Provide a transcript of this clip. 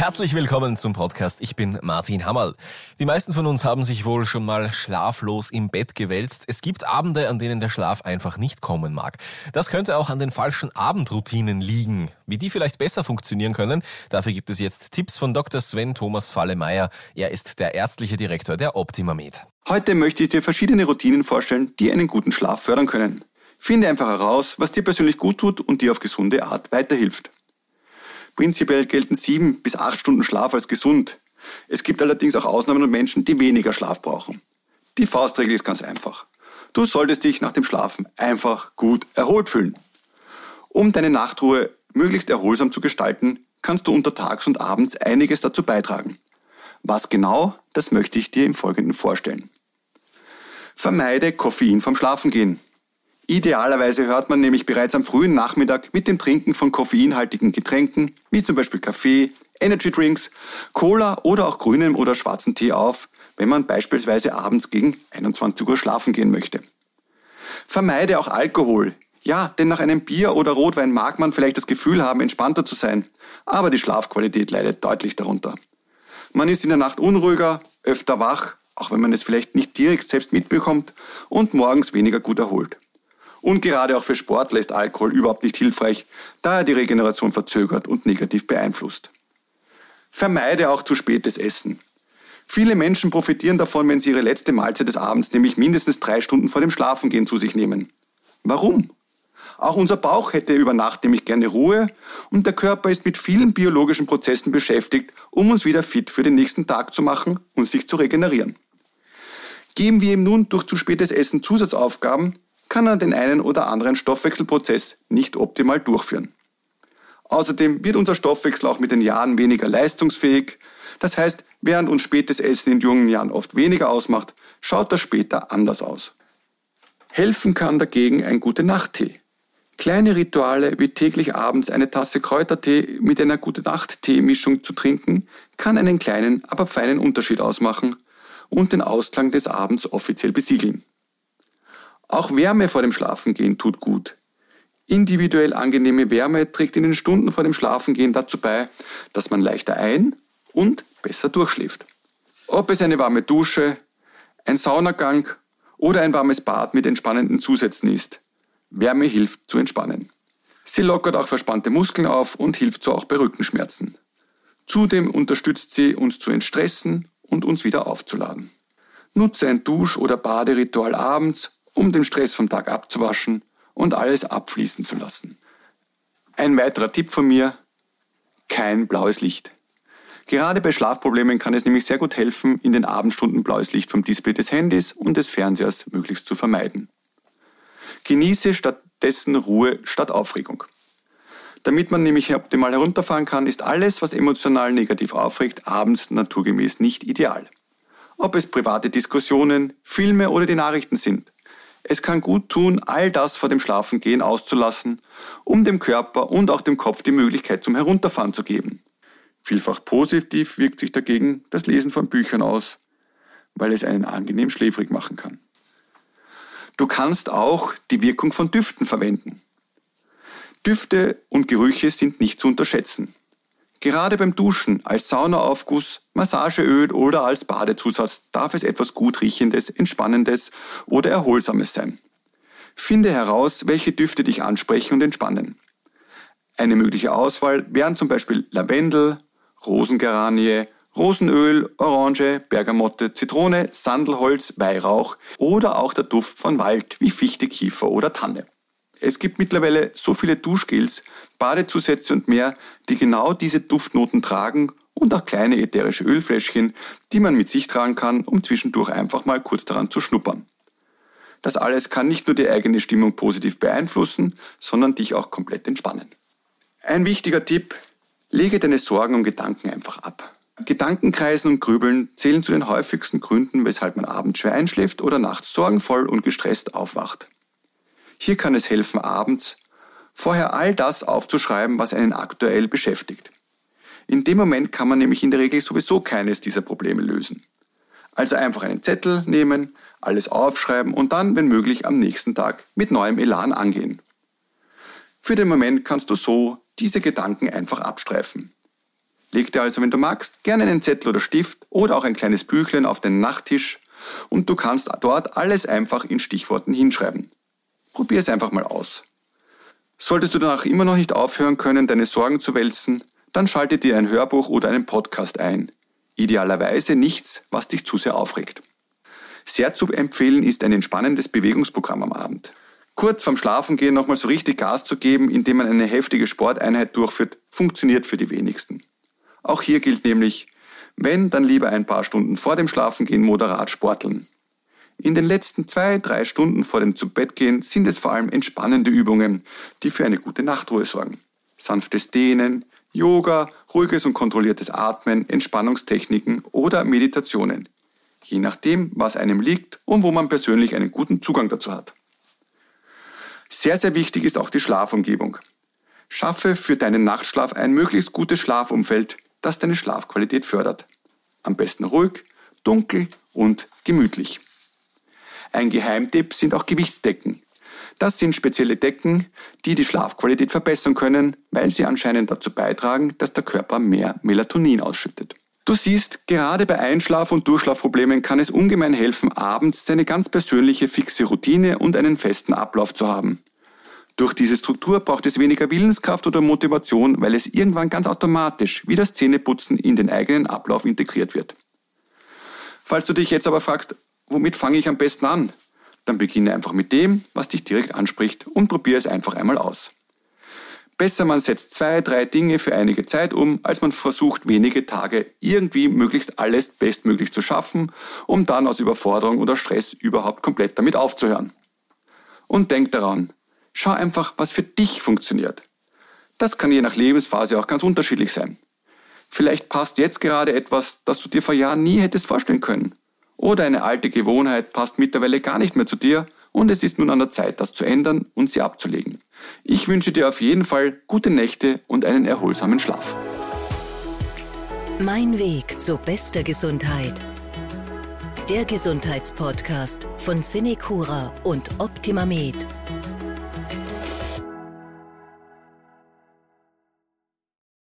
Herzlich willkommen zum Podcast. Ich bin Martin Hammerl. Die meisten von uns haben sich wohl schon mal schlaflos im Bett gewälzt. Es gibt Abende, an denen der Schlaf einfach nicht kommen mag. Das könnte auch an den falschen Abendroutinen liegen. Wie die vielleicht besser funktionieren können, dafür gibt es jetzt Tipps von Dr. Sven Thomas Fallemeyer. Er ist der ärztliche Direktor der OptimaMed. Heute möchte ich dir verschiedene Routinen vorstellen, die einen guten Schlaf fördern können. Finde einfach heraus, was dir persönlich gut tut und dir auf gesunde Art weiterhilft. Prinzipiell gelten sieben bis acht Stunden Schlaf als gesund. Es gibt allerdings auch Ausnahmen und Menschen, die weniger Schlaf brauchen. Die Faustregel ist ganz einfach. Du solltest dich nach dem Schlafen einfach gut erholt fühlen. Um deine Nachtruhe möglichst erholsam zu gestalten, kannst du untertags und abends einiges dazu beitragen. Was genau, das möchte ich dir im Folgenden vorstellen. Vermeide Koffein vom Schlafengehen. Idealerweise hört man nämlich bereits am frühen Nachmittag mit dem Trinken von koffeinhaltigen Getränken, wie zum Beispiel Kaffee, Energy Drinks, Cola oder auch grünem oder schwarzen Tee auf, wenn man beispielsweise abends gegen 21 Uhr schlafen gehen möchte. Vermeide auch Alkohol. Ja, denn nach einem Bier oder Rotwein mag man vielleicht das Gefühl haben, entspannter zu sein, aber die Schlafqualität leidet deutlich darunter. Man ist in der Nacht unruhiger, öfter wach, auch wenn man es vielleicht nicht direkt selbst mitbekommt, und morgens weniger gut erholt. Und gerade auch für Sportler ist Alkohol überhaupt nicht hilfreich, da er die Regeneration verzögert und negativ beeinflusst. Vermeide auch zu spätes Essen. Viele Menschen profitieren davon, wenn sie ihre letzte Mahlzeit des Abends, nämlich mindestens drei Stunden vor dem Schlafengehen, zu sich nehmen. Warum? Auch unser Bauch hätte über Nacht nämlich gerne Ruhe und der Körper ist mit vielen biologischen Prozessen beschäftigt, um uns wieder fit für den nächsten Tag zu machen und sich zu regenerieren. Geben wir ihm nun durch zu spätes Essen Zusatzaufgaben, kann er den einen oder anderen Stoffwechselprozess nicht optimal durchführen. Außerdem wird unser Stoffwechsel auch mit den Jahren weniger leistungsfähig. Das heißt, während uns spätes Essen in jungen Jahren oft weniger ausmacht, schaut das später anders aus. Helfen kann dagegen ein guter Nachttee. Kleine Rituale wie täglich abends eine Tasse Kräutertee mit einer gute Nacht-Tee-Mischung zu trinken, kann einen kleinen, aber feinen Unterschied ausmachen und den Ausklang des Abends offiziell besiegeln. Auch Wärme vor dem Schlafengehen tut gut. Individuell angenehme Wärme trägt in den Stunden vor dem Schlafengehen dazu bei, dass man leichter ein- und besser durchschläft. Ob es eine warme Dusche, ein Saunagang oder ein warmes Bad mit entspannenden Zusätzen ist, Wärme hilft zu entspannen. Sie lockert auch verspannte Muskeln auf und hilft so auch bei Rückenschmerzen. Zudem unterstützt sie uns zu entstressen und uns wieder aufzuladen. Nutze ein Dusch- oder Baderitual abends um den Stress vom Tag abzuwaschen und alles abfließen zu lassen. Ein weiterer Tipp von mir, kein blaues Licht. Gerade bei Schlafproblemen kann es nämlich sehr gut helfen, in den Abendstunden blaues Licht vom Display des Handys und des Fernsehers möglichst zu vermeiden. Genieße stattdessen Ruhe statt Aufregung. Damit man nämlich optimal herunterfahren kann, ist alles, was emotional negativ aufregt, abends naturgemäß nicht ideal. Ob es private Diskussionen, Filme oder die Nachrichten sind. Es kann gut tun, all das vor dem Schlafengehen auszulassen, um dem Körper und auch dem Kopf die Möglichkeit zum Herunterfahren zu geben. Vielfach positiv wirkt sich dagegen das Lesen von Büchern aus, weil es einen angenehm schläfrig machen kann. Du kannst auch die Wirkung von Düften verwenden. Düfte und Gerüche sind nicht zu unterschätzen. Gerade beim Duschen, als Saunaaufguss, Massageöl oder als Badezusatz darf es etwas gut riechendes, entspannendes oder erholsames sein. Finde heraus, welche Düfte dich ansprechen und entspannen. Eine mögliche Auswahl wären zum Beispiel Lavendel, Rosengeranie, Rosenöl, Orange, Bergamotte, Zitrone, Sandelholz, Weihrauch oder auch der Duft von Wald wie Fichte, Kiefer oder Tanne. Es gibt mittlerweile so viele Duschgels, Badezusätze und mehr, die genau diese Duftnoten tragen und auch kleine ätherische Ölfläschchen, die man mit sich tragen kann, um zwischendurch einfach mal kurz daran zu schnuppern. Das alles kann nicht nur die eigene Stimmung positiv beeinflussen, sondern dich auch komplett entspannen. Ein wichtiger Tipp, lege deine Sorgen und Gedanken einfach ab. Gedankenkreisen und Grübeln zählen zu den häufigsten Gründen, weshalb man abends schwer einschläft oder nachts sorgenvoll und gestresst aufwacht. Hier kann es helfen, abends vorher all das aufzuschreiben, was einen aktuell beschäftigt. In dem Moment kann man nämlich in der Regel sowieso keines dieser Probleme lösen. Also einfach einen Zettel nehmen, alles aufschreiben und dann, wenn möglich, am nächsten Tag mit neuem Elan angehen. Für den Moment kannst du so diese Gedanken einfach abstreifen. Leg dir also, wenn du magst, gerne einen Zettel oder Stift oder auch ein kleines Büchlein auf den Nachttisch und du kannst dort alles einfach in Stichworten hinschreiben. Probier es einfach mal aus. Solltest du danach immer noch nicht aufhören können, deine Sorgen zu wälzen, dann schalte dir ein Hörbuch oder einen Podcast ein. Idealerweise nichts, was dich zu sehr aufregt. Sehr zu empfehlen ist ein entspannendes Bewegungsprogramm am Abend. Kurz vorm Schlafengehen nochmal so richtig Gas zu geben, indem man eine heftige Sporteinheit durchführt, funktioniert für die wenigsten. Auch hier gilt nämlich, wenn, dann lieber ein paar Stunden vor dem Schlafengehen moderat sporteln. In den letzten zwei, drei Stunden vor dem Zubettgehen sind es vor allem entspannende Übungen, die für eine gute Nachtruhe sorgen. Sanftes Dehnen, Yoga, ruhiges und kontrolliertes Atmen, Entspannungstechniken oder Meditationen. Je nachdem, was einem liegt und wo man persönlich einen guten Zugang dazu hat. Sehr, sehr wichtig ist auch die Schlafumgebung. Schaffe für deinen Nachtschlaf ein möglichst gutes Schlafumfeld, das deine Schlafqualität fördert. Am besten ruhig, dunkel und gemütlich. Ein Geheimtipp sind auch Gewichtsdecken. Das sind spezielle Decken, die die Schlafqualität verbessern können, weil sie anscheinend dazu beitragen, dass der Körper mehr Melatonin ausschüttet. Du siehst, gerade bei Einschlaf- und Durchschlafproblemen kann es ungemein helfen, abends seine ganz persönliche fixe Routine und einen festen Ablauf zu haben. Durch diese Struktur braucht es weniger Willenskraft oder Motivation, weil es irgendwann ganz automatisch wie das Zähneputzen in den eigenen Ablauf integriert wird. Falls du dich jetzt aber fragst, womit fange ich am besten an? Dann beginne einfach mit dem, was dich direkt anspricht und probiere es einfach einmal aus. Besser man setzt zwei, drei Dinge für einige Zeit um, als man versucht, wenige Tage irgendwie möglichst alles bestmöglich zu schaffen, um dann aus Überforderung oder Stress überhaupt komplett damit aufzuhören. Und denk daran, Schau einfach, was für dich funktioniert. Das kann je nach Lebensphase auch ganz unterschiedlich sein. Vielleicht passt jetzt gerade etwas, das du dir vor Jahren nie hättest vorstellen können. Oder eine alte Gewohnheit passt mittlerweile gar nicht mehr zu dir und es ist nun an der Zeit, das zu ändern und sie abzulegen. Ich wünsche dir auf jeden Fall gute Nächte und einen erholsamen Schlaf. Mein Weg zu bester Gesundheit. Der Gesundheitspodcast von Cinecura und Optimamed.